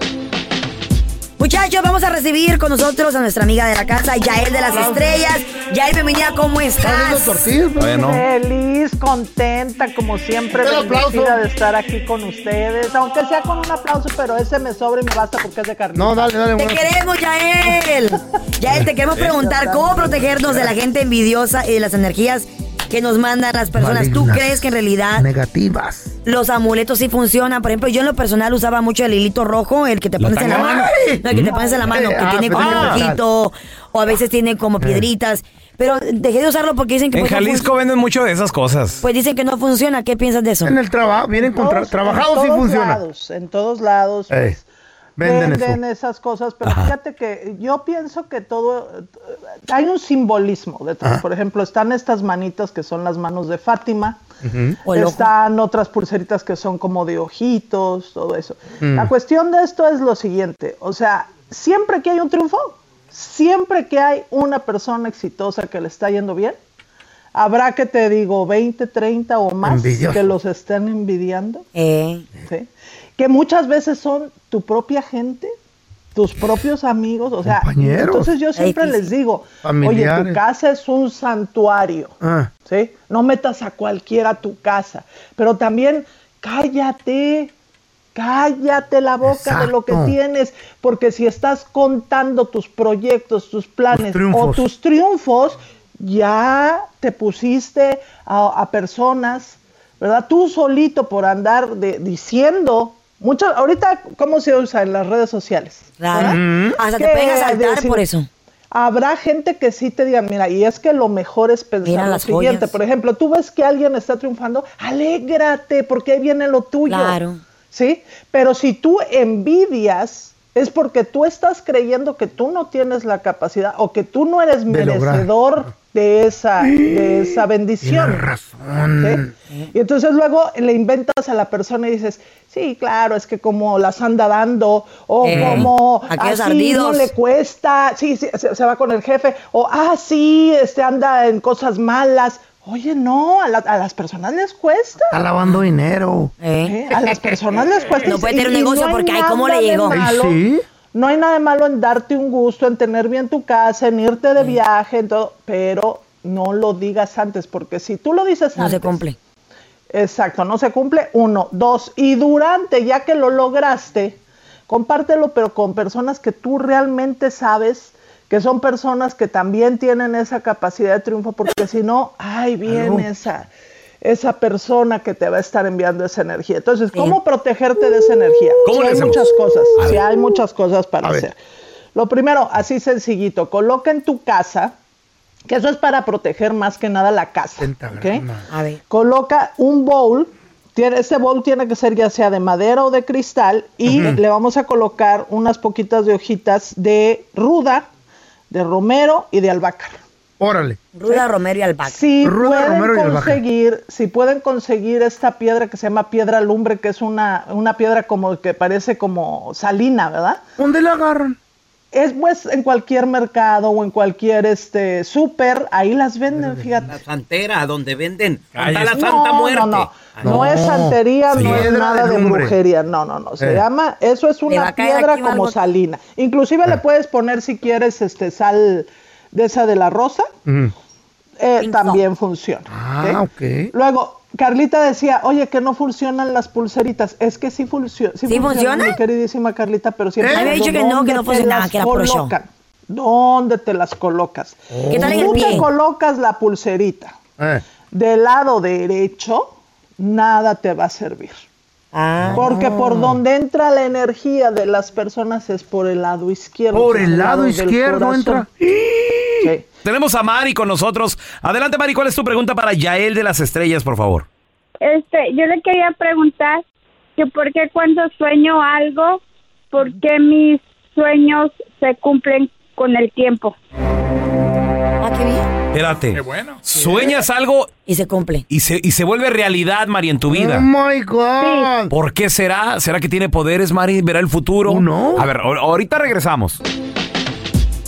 Muchachos, vamos a recibir con nosotros a nuestra amiga de la casa, Yael de las Estrellas. Yael, bienvenida, ¿cómo estás? Bueno. Feliz, contenta, como siempre, bendecida de estar aquí con ustedes. Aunque sea con un aplauso, pero ese me sobra y me basta porque es de carne. No, dale, dale. Te bueno. queremos, Yael. Yael, te queremos preguntar cómo protegernos de la gente envidiosa y de las energías que nos mandan las personas. ¿Tú Malignas. crees que en realidad Negativas. los amuletos sí funcionan? Por ejemplo, yo en lo personal usaba mucho el hilito rojo, el que te ¿La pones en la mano. No, el que te pones en la mano, que Ah, tiene como un ojito, o a veces tiene como piedritas. Pero dejé de usarlo porque dicen que En pues, Jalisco venden mucho de esas cosas. pues dicen que no funciona. ¿Qué piensas de eso? En el trabajo, vienen con tra- trabajados en y todos funciona. Lados, en todos lados. Ey, pues, venden esas cosas, pero fíjate que yo pienso que todo hay un simbolismo detrás. Ajá. Por ejemplo, están estas manitas que son las manos de Fátima. O el ojo. Están otras pulseritas que son como de ojitos, todo eso. Mm. La cuestión de esto es lo siguiente, o sea, siempre que hay un triunfo, siempre que hay una persona exitosa que le está yendo bien, habrá que te digo 20, 30 o más Envidioso. que los estén envidiando. Eh, ¿sí? Que muchas veces son tu propia gente tus propios amigos, o sea, Compañeros. entonces yo siempre les digo, oye, tu casa es un santuario, Ah. ¿sí? No metas a cualquiera a tu casa, pero también cállate, cállate la boca de lo que tienes, porque si estás contando tus proyectos, tus planes o tus triunfos, ya te pusiste a, a personas, ¿verdad? Tú solito por andar de- diciendo, mucho, ahorita, ¿cómo se usa en las redes sociales? Claro. ¿verdad? Hasta te Que pueden asaltar decir- por eso. Habrá gente que sí te diga, mira, y es que lo mejor es pensar Mira lo las siguiente. joyas. Por ejemplo, tú ves que alguien está triunfando, alégrate, porque ahí viene lo tuyo. Claro. ¿Sí? Pero si tú envidias, es porque tú estás creyendo que tú no tienes la capacidad o que tú no eres De lograr. De esa, de esa (gasps) bendición. Tienes razón. ¿sí? Y entonces luego le inventas a la persona y dices, sí, claro, es que como las anda dando, o Eh, como así no le cuesta, sí, sí, se, se va con el jefe, o ah, sí, este anda en cosas malas. Oye, no, a, la- a las personas les cuesta. Está lavando dinero. ¿eh? A las personas les cuesta. No puede tener un negocio hay porque, ay, ¿cómo le llegó? Sí. No hay nada de malo en darte un gusto, en tener bien tu casa, en irte de viaje, en todo, pero no lo digas antes, porque si tú lo dices No antes. se cumple. Exacto, no se cumple. Uno, dos, y durante, ya que lo lograste, compártelo, pero con personas que tú realmente sabes que son personas que también tienen esa capacidad de triunfo, porque si no, ay, viene esa, esa persona que te va a estar enviando esa energía. Entonces, ¿cómo protegerte de esa energía? ¿Cómo Sí le hay hacemos? muchas cosas, A sí ver. hay muchas cosas para A ver. hacer. Lo primero, así sencillito, coloca en tu casa, que eso es para proteger más que nada la casa. coloca un bowl. Tiene, este bowl tiene que ser ya sea de madera o de cristal y le vamos a colocar unas poquitas de hojitas de ruda, de romero y de albahaca. Órale. Ruda, Romero y Albahaca. Si Ruda, pueden romero y si pueden conseguir esta piedra que se llama piedra lumbre, que es una, una piedra como que parece como salina, ¿verdad? ¿Dónde la agarran? Es pues en cualquier mercado o en cualquier este súper, ahí las venden, fíjate. La santera, donde venden. Está la Santa no, Muerte. No, no, Ah, no es santería, no es nada de brujería, no, no, no, se Eh. llama, eso es una piedra como algo. salina. Inclusive le puedes poner si quieres este sal de esa de la rosa, Mm. eh, también funciona. Ah. Luego, Carlita decía, oye, que no funcionan las pulseritas. Es que sí, funcio- sí, ¿Sí funciona? mi queridísima Carlita, pero siempre... ¿Eh? Había dicho que no, que no ¿dónde te funcionaba, que era show. ¿Dónde te las colocas? ¿Qué tal en el Tú te colocas la pulserita Eh. del lado derecho, nada te va a servir. Ah. Porque por donde entra la energía de las personas es por el lado izquierdo. Por el lado izquierdo entra. Sí. Tenemos a Mari con nosotros. Adelante, Mari, ¿cuál es tu pregunta para Yael de las Estrellas, por favor? Este, yo le quería preguntar que por qué cuando sueño algo, por qué mis sueños se cumplen con el tiempo. Ah, qué bien. Espérate. bueno. Sueñas algo Y se cumple. y se, y se vuelve realidad, Mari, en tu vida. Oh my God. ¿Por qué será? ¿Será que tiene poderes, Mari? ¿Verá el futuro? Oh, no. A ver, ahor- ahorita regresamos.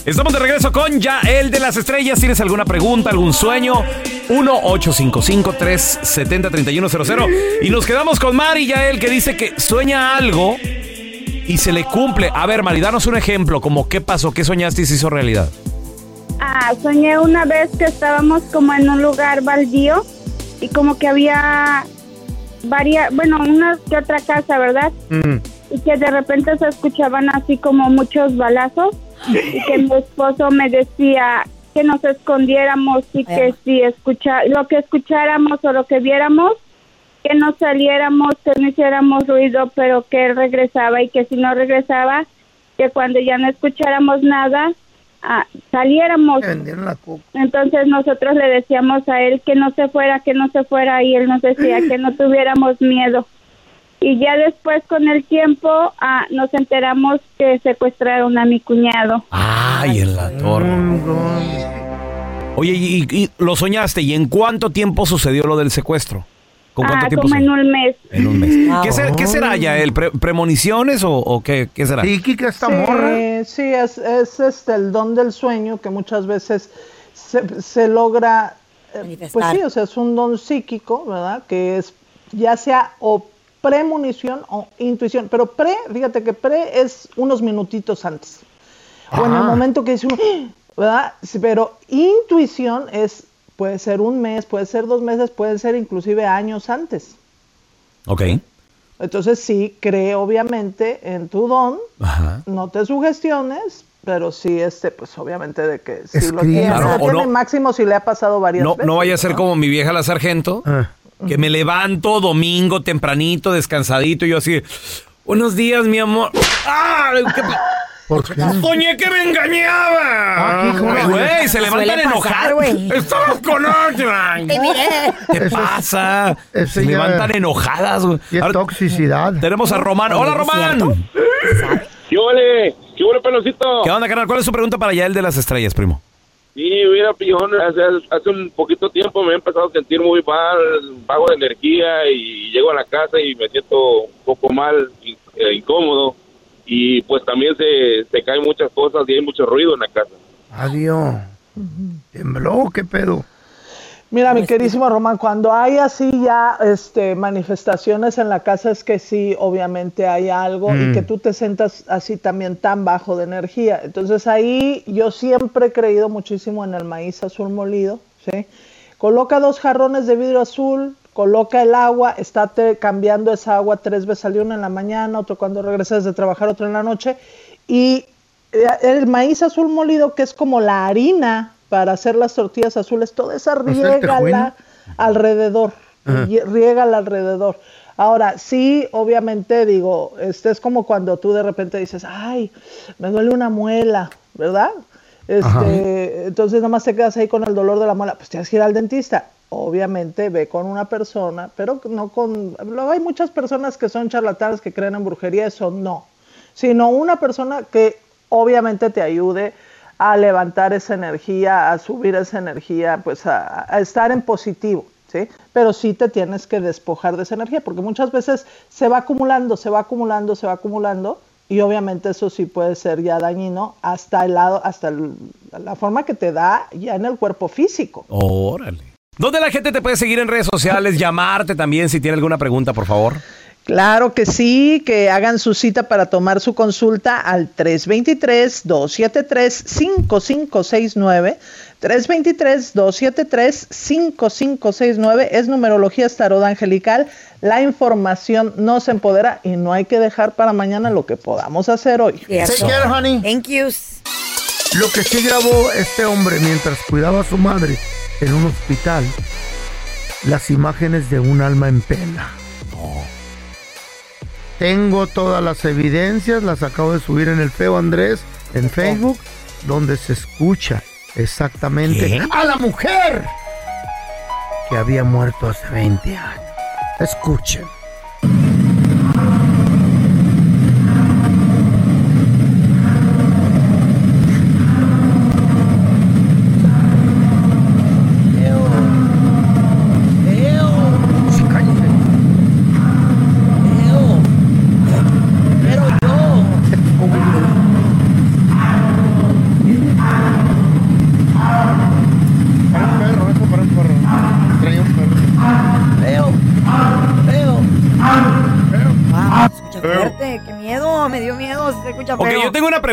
Estamos de regreso con Yael de las Estrellas. ¿Tienes alguna pregunta, algún sueño? 1-855-370-3100. Y nos quedamos con Mari Yael que dice que sueña algo y se le cumple. A ver, Mari, danos un ejemplo. Como qué pasó, qué soñaste y se hizo realidad. Ah, soñé una vez que estábamos como en un lugar baldío y como que había varias, bueno, una que otra casa, ¿verdad? Mm. Y que de repente se escuchaban así como muchos balazos y que mi esposo me decía que nos escondiéramos y que si escucha lo que escucháramos o lo que viéramos que no saliéramos, que no hiciéramos ruido, pero que él regresaba y que si no regresaba, que cuando ya no escucháramos nada, ah, saliéramos. Me vendieron la coca. Entonces nosotros le decíamos a él que no se fuera, que no se fuera y él nos decía que no tuviéramos miedo. Y ya después con el tiempo ah, nos enteramos que secuestraron a mi cuñado. Ay, en la torre. Oye, y, y- y lo soñaste. ¿Y en cuánto tiempo sucedió lo del secuestro? ¿Con cuánto Ah, tiempo? como se- en un mes. En un mes. Ah, ¿Qué, ser- qué será ya? ¿El premoniciones o, o qué, qué será? Psíquica esta sí, morra. Sí, es, es este el don del sueño que muchas veces se, se logra, eh, pues sí, o sea, es un don psíquico, ¿verdad? Que es ya sea o premonición o intuición. Pero pre, fíjate que pre es unos minutitos antes. O en el Ah. momento que dice uno, ¡Ah! (gasps) ¿verdad? Sí, Pero intuición es, puede ser un mes, puede ser dos meses, puede ser inclusive años antes. Ok. Entonces sí, cree obviamente en tu don, Ajá. no te sugestiones, pero sí, este, pues obviamente de que si lo tiene, Claro, o tiene no- máximo si le ha pasado varias No, veces. no vaya a ser como mi vieja la sargento, Ah. que me levanto domingo tempranito, descansadito, y yo así, buenos días, mi amor. ¡Ah! ¿Qué pa- Soñé que me engañaba. Ah, güey, se levantan enojados. güey. Estamos con otra. (laughs) ¿Qué pasa? Se ya- levantan enojadas. güey. Y es toxicidad. tenemos a Román. Hola, Román. ¿Qué ole? ¿Qué ole, pelocito? ¿Qué onda, carnal? ¿Cuál es su pregunta para Yael de las estrellas, primo? Sí, mira, pillón, hace, hace un poquito tiempo me he empezado a sentir muy mal, bajo de energía y llego a la casa y me siento un poco mal, in- eh, incómodo y pues también se, se caen muchas cosas y hay mucho ruido en la casa. Adiós. Tembló, qué pedo. Mira, mi querísimo Román, cuando hay así ya este, manifestaciones en la casa es que sí, obviamente hay algo y Mm. que tú te sientas así también tan bajo de energía. Entonces ahí yo siempre he creído muchísimo en el maíz azul molido, ¿sí? Coloca dos jarrones de vidrio azul, coloca el agua, estate cambiando esa agua tres veces al día, una en la mañana, otro cuando regresas de trabajar, otro en la noche, y eh, el maíz azul molido, que es como la harina para hacer las tortillas azules, toda esa riégala alrededor, riégala alrededor. Ahora, sí, obviamente digo, este es como cuando tú de repente dices, ay, me duele una muela, ¿verdad? Ajá. Este, entonces nada más te quedas ahí con el dolor de la muela, pues tienes que ir al dentista. Obviamente ve con una persona, pero no con... Luego hay muchas personas que son charlatanes que creen en brujería, eso no. Sino una persona que obviamente te ayude a levantar esa energía, a subir esa energía, pues a, estar en positivo, ¿sí? Pero sí te tienes que despojar de esa energía, porque muchas veces se va acumulando, se va acumulando, se va acumulando, y obviamente eso sí puede ser ya dañino hasta el lado, hasta la forma que te da ya en el cuerpo físico. Órale. ¿Dónde la gente te puede seguir en redes sociales? Llamarte también si tiene alguna pregunta, por favor. Claro que sí, que hagan su cita para tomar su consulta al 323-273-5569. 323-273-5569 es numerología tarot angelical. La información nos empodera y no hay que dejar para mañana lo que podamos hacer hoy. Take care, honey. Thank you. Lo que sí grabó este hombre mientras cuidaba a su madre en un hospital, las imágenes de un alma en pena. Tengo todas las evidencias, las acabo de subir en el feo Andrés en Facebook, donde se escucha exactamente ¿Qué? a la mujer que había muerto hace 20 años. Escuchen.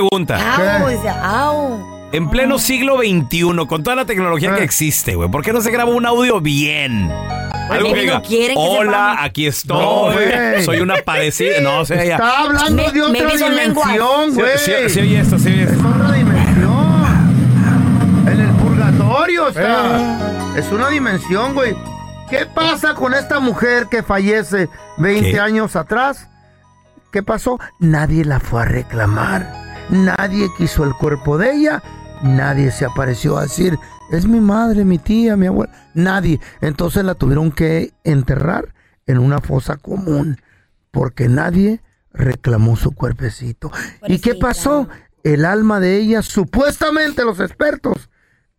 Pregunta. Au, dice, au. En pleno siglo XXI, con toda la tecnología Ah. que existe, güey, ¿por qué no se graba un audio bien? Algo que diga, quieren que hola, sepamos". aquí No, estoy, güey. soy una padecida, no, o sea, ya. Está hablando Me- de otra maybe son dimensión, lenguas. güey. Sí, sí, sí, oye esto, sí, oye Es otra dimensión. En el purgatorio está. Es una dimensión, güey. ¿Qué pasa con esta mujer que fallece 20 ¿Qué? años atrás? ¿Qué pasó? Nadie la fue a reclamar. Nadie quiso el cuerpo de ella. Nadie se apareció a decir, es mi madre, mi tía, mi abuela. Nadie. Entonces la tuvieron que enterrar en una fosa común. Porque nadie reclamó su cuerpecito. ¿Y qué pasó? El alma de ella, supuestamente los expertos,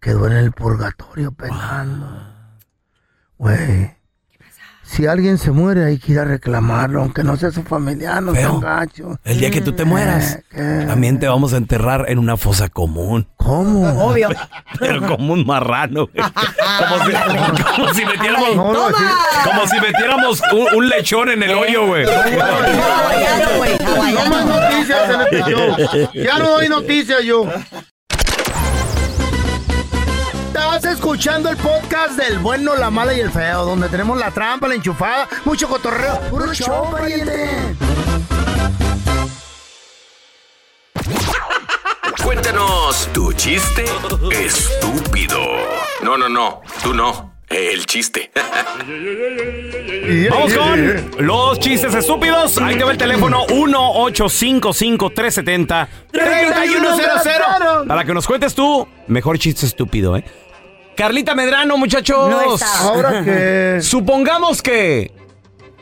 quedó en el purgatorio penando. Güey. Si alguien se muere hay que ir a reclamarlo, aunque no sea su familiar, no sea un gacho. El día que tú te mueras, ¿Qué? también te vamos a enterrar en una fosa común. ¿Cómo? Obvio. Pero como un marrano. güey. Como si, como si metiéramos, No, no, sí. como si metiéramos un, un lechón en el hoyo, güey. No más noticias en este show. Ya no doy noticias yo. Estás escuchando el podcast del bueno, la mala y el feo, donde tenemos la trampa, la enchufada, mucho cotorreo. ¡Puro show, pariente! Cuéntanos tu chiste estúpido. No, no, no, tú no. El chiste. (laughs) Vamos con los chistes estúpidos. Ahí te va el teléfono 1-855-370-3100. Para que nos cuentes tú, mejor chiste estúpido, ¿eh? Carlita Medrano, muchachos. No está. ¿Ahora qué? (laughs) Supongamos que.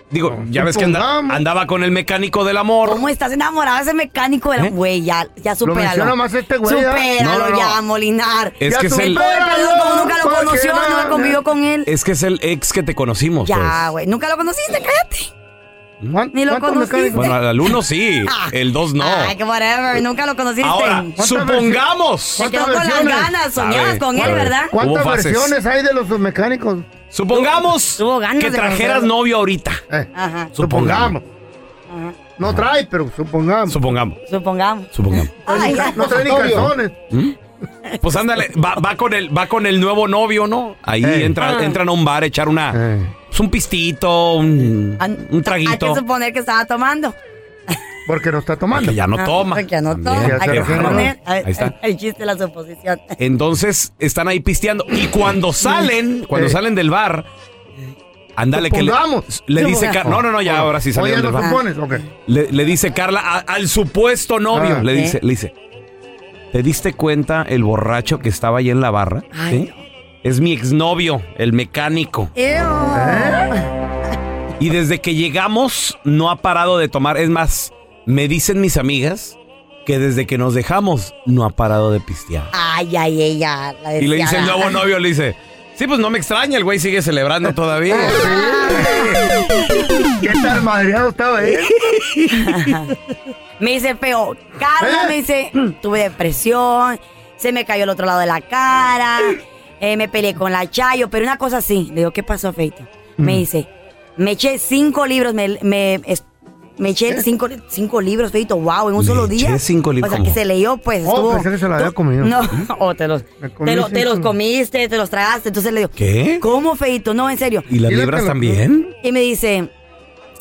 Digo, ya ves que andaba con el mecánico del amor. ¿Cómo estás enamorado de ese mecánico de la... Güey, ya, ya supéralo. menciona más este güey, ¿ya? Supéralo No, no, no. ya, Molinar. Es Ya que es el, como nunca lo ¿Para qué conoció, nunca convivió con él. es que es el ex que te conocimos, Ya, pues. güey. Nunca lo conociste, cállate. ¿Cuán- Ni lo conociste. Bueno, al uno sí, (laughs) el dos no. Ay, que whatever. Nunca lo conociste. Ahora, supongamos. Se quedó con las ganas. Soñabas con él, ver. ¿verdad? ¿Cuántas versiones hay de los mecánicos? Supongamos Tuvo ganas que trajeras novio ahorita. Eh, Ajá. supongamos. No trae, pero supongamos. Supongamos. Supongamos. Supongamos. No trae ni calzones. Pues ándale, va, va con el, va con el nuevo novio, ¿no? Ahí Eh. entra, Ah. entran a un bar a echar una, Eh. pues un pistito, un, un Hay traguito. que suponer que estaba tomando. Porque no está tomando. Que ya no Ah, toma. Porque ya no También. toma. Ya Hay que. Ay, Ahí está. El chiste la suposición. Entonces están ahí pisteando. Y cuando salen, cuando Eh. salen del bar, ándale que le, le dice. Carla. No, no, no, ya ahora sí Oye, salieron del no bar. supones, ok. Le, le dice Carla a- al supuesto novio. Ah. le dice, le dice, ¿te diste cuenta el borracho que estaba ahí en la barra? Ay, ¿Sí? Es mi exnovio, el mecánico. Y desde que llegamos no ha parado de tomar. Es más, me dicen mis amigas que desde que nos dejamos no ha parado de pistear. Ay, ay, ella. La Y le dice el nuevo novio, le dice, sí, pues no me extraña, el güey sigue celebrando todavía. ¿Qué tal madreado estaba él? (laughs) Me dice feo. Carla ¿Eh? me dice, tuve depresión, se me cayó el otro lado de la cara, (clears throat) eh, me peleé con la Chayo, pero una cosa así. Le digo, ¿qué pasó, Feito? Me dice, me eché cinco libros, me, me, me eché cinco, cinco libros, Feito, wow, en un Me solo eché día. cinco libros, O sea, que se leyó, pues. Oh, estuvo- pensé que se lo había comido. No, (laughs) o te los, te, lo- te cinco. los comiste, te los tragaste. Entonces le digo, ¿Qué? ¿cómo, Feito? No, en serio. ¿Y las libras también? Y me dice,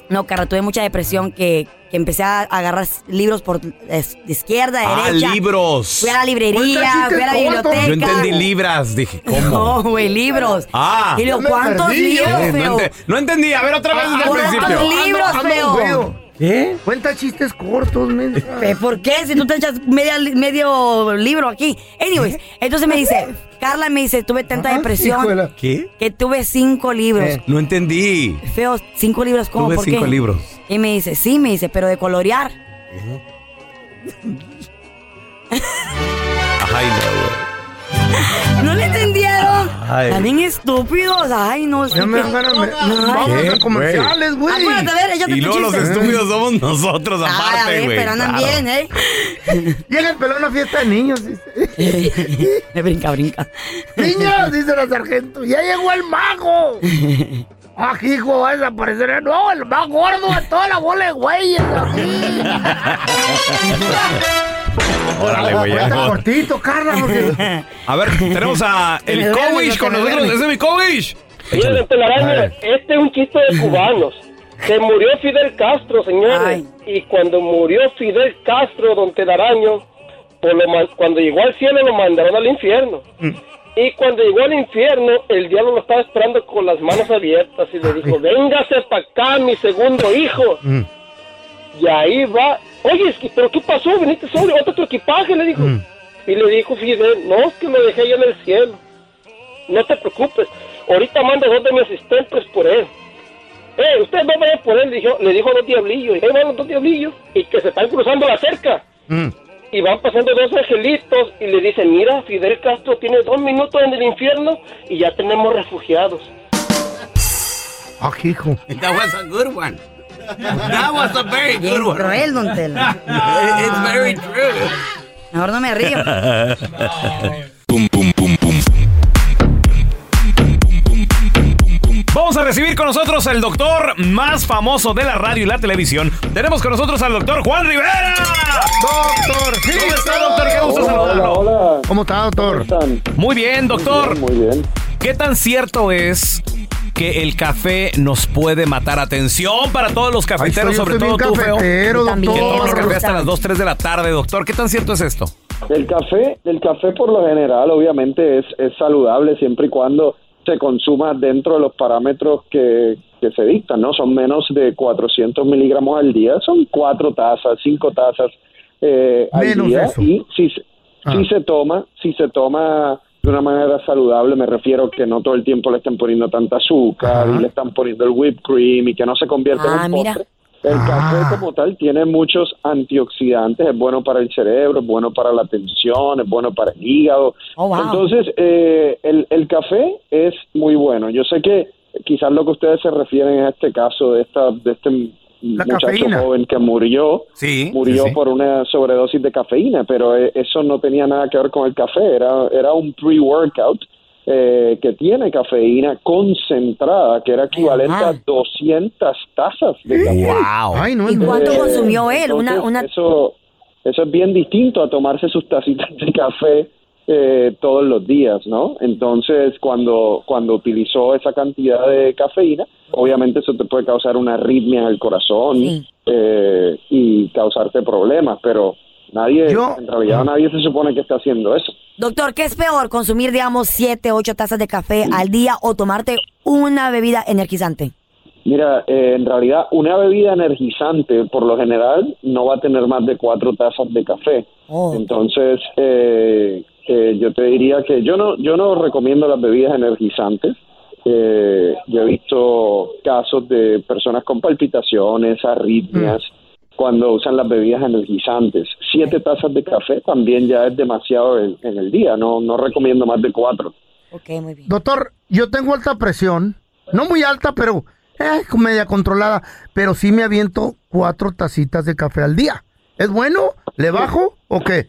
no, Carla, tuve mucha depresión que, que empecé a agarrar libros por de izquierda, Ah, derecha. libros. Fui a la librería, Cuenta fui a la biblioteca. Yo entendí libras, dije, ¿cómo? No, güey, libros. Ah. Y le digo, ¿cuántos perdí, libros, Eh, no, feo? no entendí, a ver otra vez desde el ¿cuántos principio. libros, Ando- ando feo? feo. ¿Qué? Cuenta chistes cortos. Pe- ¿Por qué? Si tú te echas media, medio libro aquí. Anyways, entonces me dice, Carla me dice, tuve tanta Ajá, depresión hijuela. ¿Qué? que tuve cinco libros. Eh. No entendí. Feo, cinco libros, ¿cómo? Tuve ¿Por cinco qué? libros. Y me dice, sí, me dice, pero de colorear. Ay, no, güey. ¿No le entendieron? Ay. También estúpidos. Ay, no sé. Ya me. Vamos a ¿Qué, hacer comerciales, güey. Acuérdate, a ver, échate Y tu luego los estúpidos somos nosotros aparte, güey. pero andan claro. bien, ¿eh? Llega el pelón a una fiesta de niños. Dice. (laughs) Me brinca, brinca. Niños, dice la sargento. Ya llegó el mago. Ah, hijo, va a desaparecer. No, el más gordo de toda la bola de güeyes aquí. (laughs) Órale, güey. ya cortito, Carla. porque- A ver, tenemos a (laughs) el que con nosotros. Ese es mi ver. este es un chiste de cubanos. Se murió Fidel Castro, señores. Ay. Y cuando murió Fidel Castro, don Telaraño, pues lo man- cuando llegó al cielo lo mandaron al infierno. Y cuando llegó al infierno, el diablo lo estaba esperando con las manos abiertas y le dijo, véngase para acá, mi segundo hijo. Mm. Y ahí va. Oye, ¿pero qué pasó? ¿Veniste solo? ¿Otro tu equipaje? Le dijo. Mm. Y le dijo Fidel, no, es que lo dejé allá en el cielo. No te preocupes. Ahorita mando dos de mis asistentes por él. Eh, usted va a ver por él, dijo, le dijo a dos diablillos. Y ahí van los dos diablillos. Y que se están cruzando la cerca. Mm. Y van pasando dos angelitos y le dicen, mira, Fidel Castro tiene dos minutos en el infierno y ya tenemos refugiados. Ah, hijo. (laughs) That was a good one. That was a very good one. cruel, don Tela. (laughs) It's very true. Mejor no me río. Vamos a recibir con nosotros al doctor más famoso de la radio y la televisión. Tenemos con nosotros al doctor Juan Rivera. Doctor, ¿Cómo está, doctor? Qué gusto saludarlo. Hola. ¿Cómo está, doctor? Muy bien, doctor. Muy bien. ¿Qué tan cierto es que el café nos puede matar? Atención para todos los cafeteros, sobre todo tú, feo. cafetero, Que doctor. tomas café hasta las 2, 3 de la tarde, doctor. ¿Qué tan cierto es esto? El café, el café por lo general obviamente es, es saludable siempre y cuando se consuma dentro de los parámetros que, que se dictan, ¿no? Son menos de 400 miligramos al día, son cuatro tazas, cinco tazas eh, al Menos día eso. y si, se- Ah. si se toma, si se toma de una manera saludable, me refiero que no todo el tiempo le estén poniendo tanta azúcar y le están poniendo el whipped cream y que no se convierta Ah, en un mira. postre. El café como tal tiene muchos antioxidantes, es bueno para el cerebro, es bueno para la tensión, es bueno para el hígado. Oh, wow. Entonces, eh, el, el café es muy bueno. Yo sé que quizás lo que ustedes se refieren en este caso de esta de este muchacho cafeína. joven que murió, Sí, murió sí, sí. por una sobredosis de cafeína, pero eh, eso no tenía nada que ver con el café, era, era un pre-workout eh, que tiene cafeína concentrada, que era equivalente a 200 tazas de café. Wow. Ay, no, ¿Y cuánto Eh, consumió él? Una, entonces, una... Eso, eso es bien distinto a tomarse sus tacitas de café eh, todos los días, ¿no? Entonces, cuando, cuando utilizó esa cantidad de cafeína, obviamente eso te puede causar una arritmia en el corazón Sí. eh, y causarte problemas, pero nadie, Yo- en realidad nadie se supone que está haciendo eso. Doctor, ¿qué es peor? ¿Consumir, digamos, siete, ocho tazas de café al día o tomarte una bebida energizante? Mira, eh, en realidad una bebida energizante por lo general no va a tener más de cuatro tazas de café. Oh. Entonces, eh, eh, yo te diría que yo no, yo no recomiendo las bebidas energizantes. Eh, yo he visto casos de personas con palpitaciones, arritmias, cuando usan las bebidas energizantes. Siete tazas de café también ya es demasiado en, en el día. No, no recomiendo más de cuatro. Ok, muy bien. Doctor, yo tengo alta presión. No muy alta, pero eh, media controlada. Pero sí me aviento cuatro tacitas de café al día. ¿Es bueno? ¿Le bajo o qué?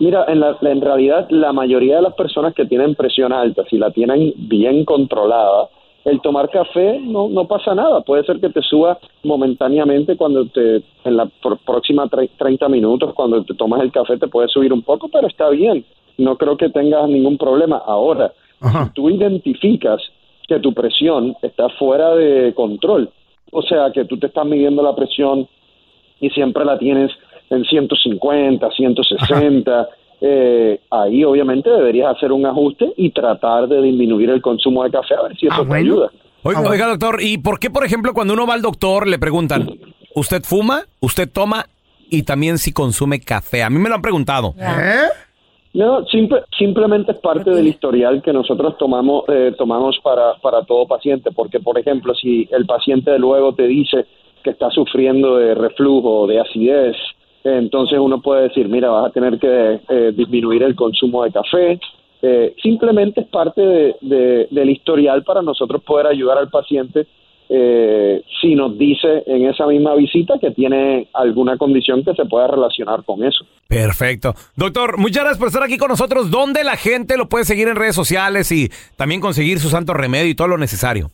Mira, en, la, en realidad la mayoría de las personas que tienen presión alta, si la tienen bien controlada, el tomar café no, no pasa nada. Puede ser que te suba momentáneamente cuando te, en la próxima tre- 30 minutos, cuando te tomas el café te puede subir un poco, pero está bien. No creo que tengas ningún problema. Ahora, si tú identificas que tu presión está fuera de control, o sea, que tú te estás midiendo la presión y siempre la tienes en 150, 160, eh, ahí obviamente deberías hacer un ajuste y tratar de disminuir el consumo de café a ver si eso te ayuda. Oiga, oiga, doctor, ¿y por qué, por ejemplo, cuando uno va al doctor le preguntan, ¿usted fuma? ¿Usted toma? Y también si consume café. A mí me lo han preguntado. ¿Eh? No, simple- simplemente es parte del historial que nosotros tomamos eh, tomamos para, para todo paciente, porque por ejemplo, si el paciente luego te dice que está sufriendo de reflujo, de acidez, entonces uno puede decir, mira, vas a tener que eh, disminuir el consumo de café. Eh, simplemente es parte de- de- del historial para nosotros poder ayudar al paciente eh, si nos dice en esa misma visita que tiene alguna condición que se pueda relacionar con eso. Perfecto. Doctor, muchas gracias por estar aquí con nosotros. ¿Dónde la gente lo puede seguir en redes sociales y también conseguir su santo remedio y todo lo necesario?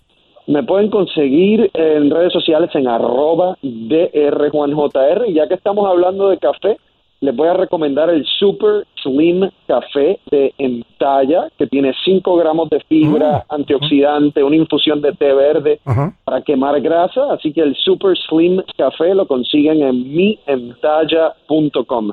Me pueden conseguir en redes sociales en arroba drjuanjr. Y ya que estamos hablando de café, les voy a recomendar el Super Slim Café de Entalla, que tiene 5 gramos de fibra antioxidante, una infusión de té verde para quemar grasa, así que el Super Slim Café lo consiguen en mientalla.com.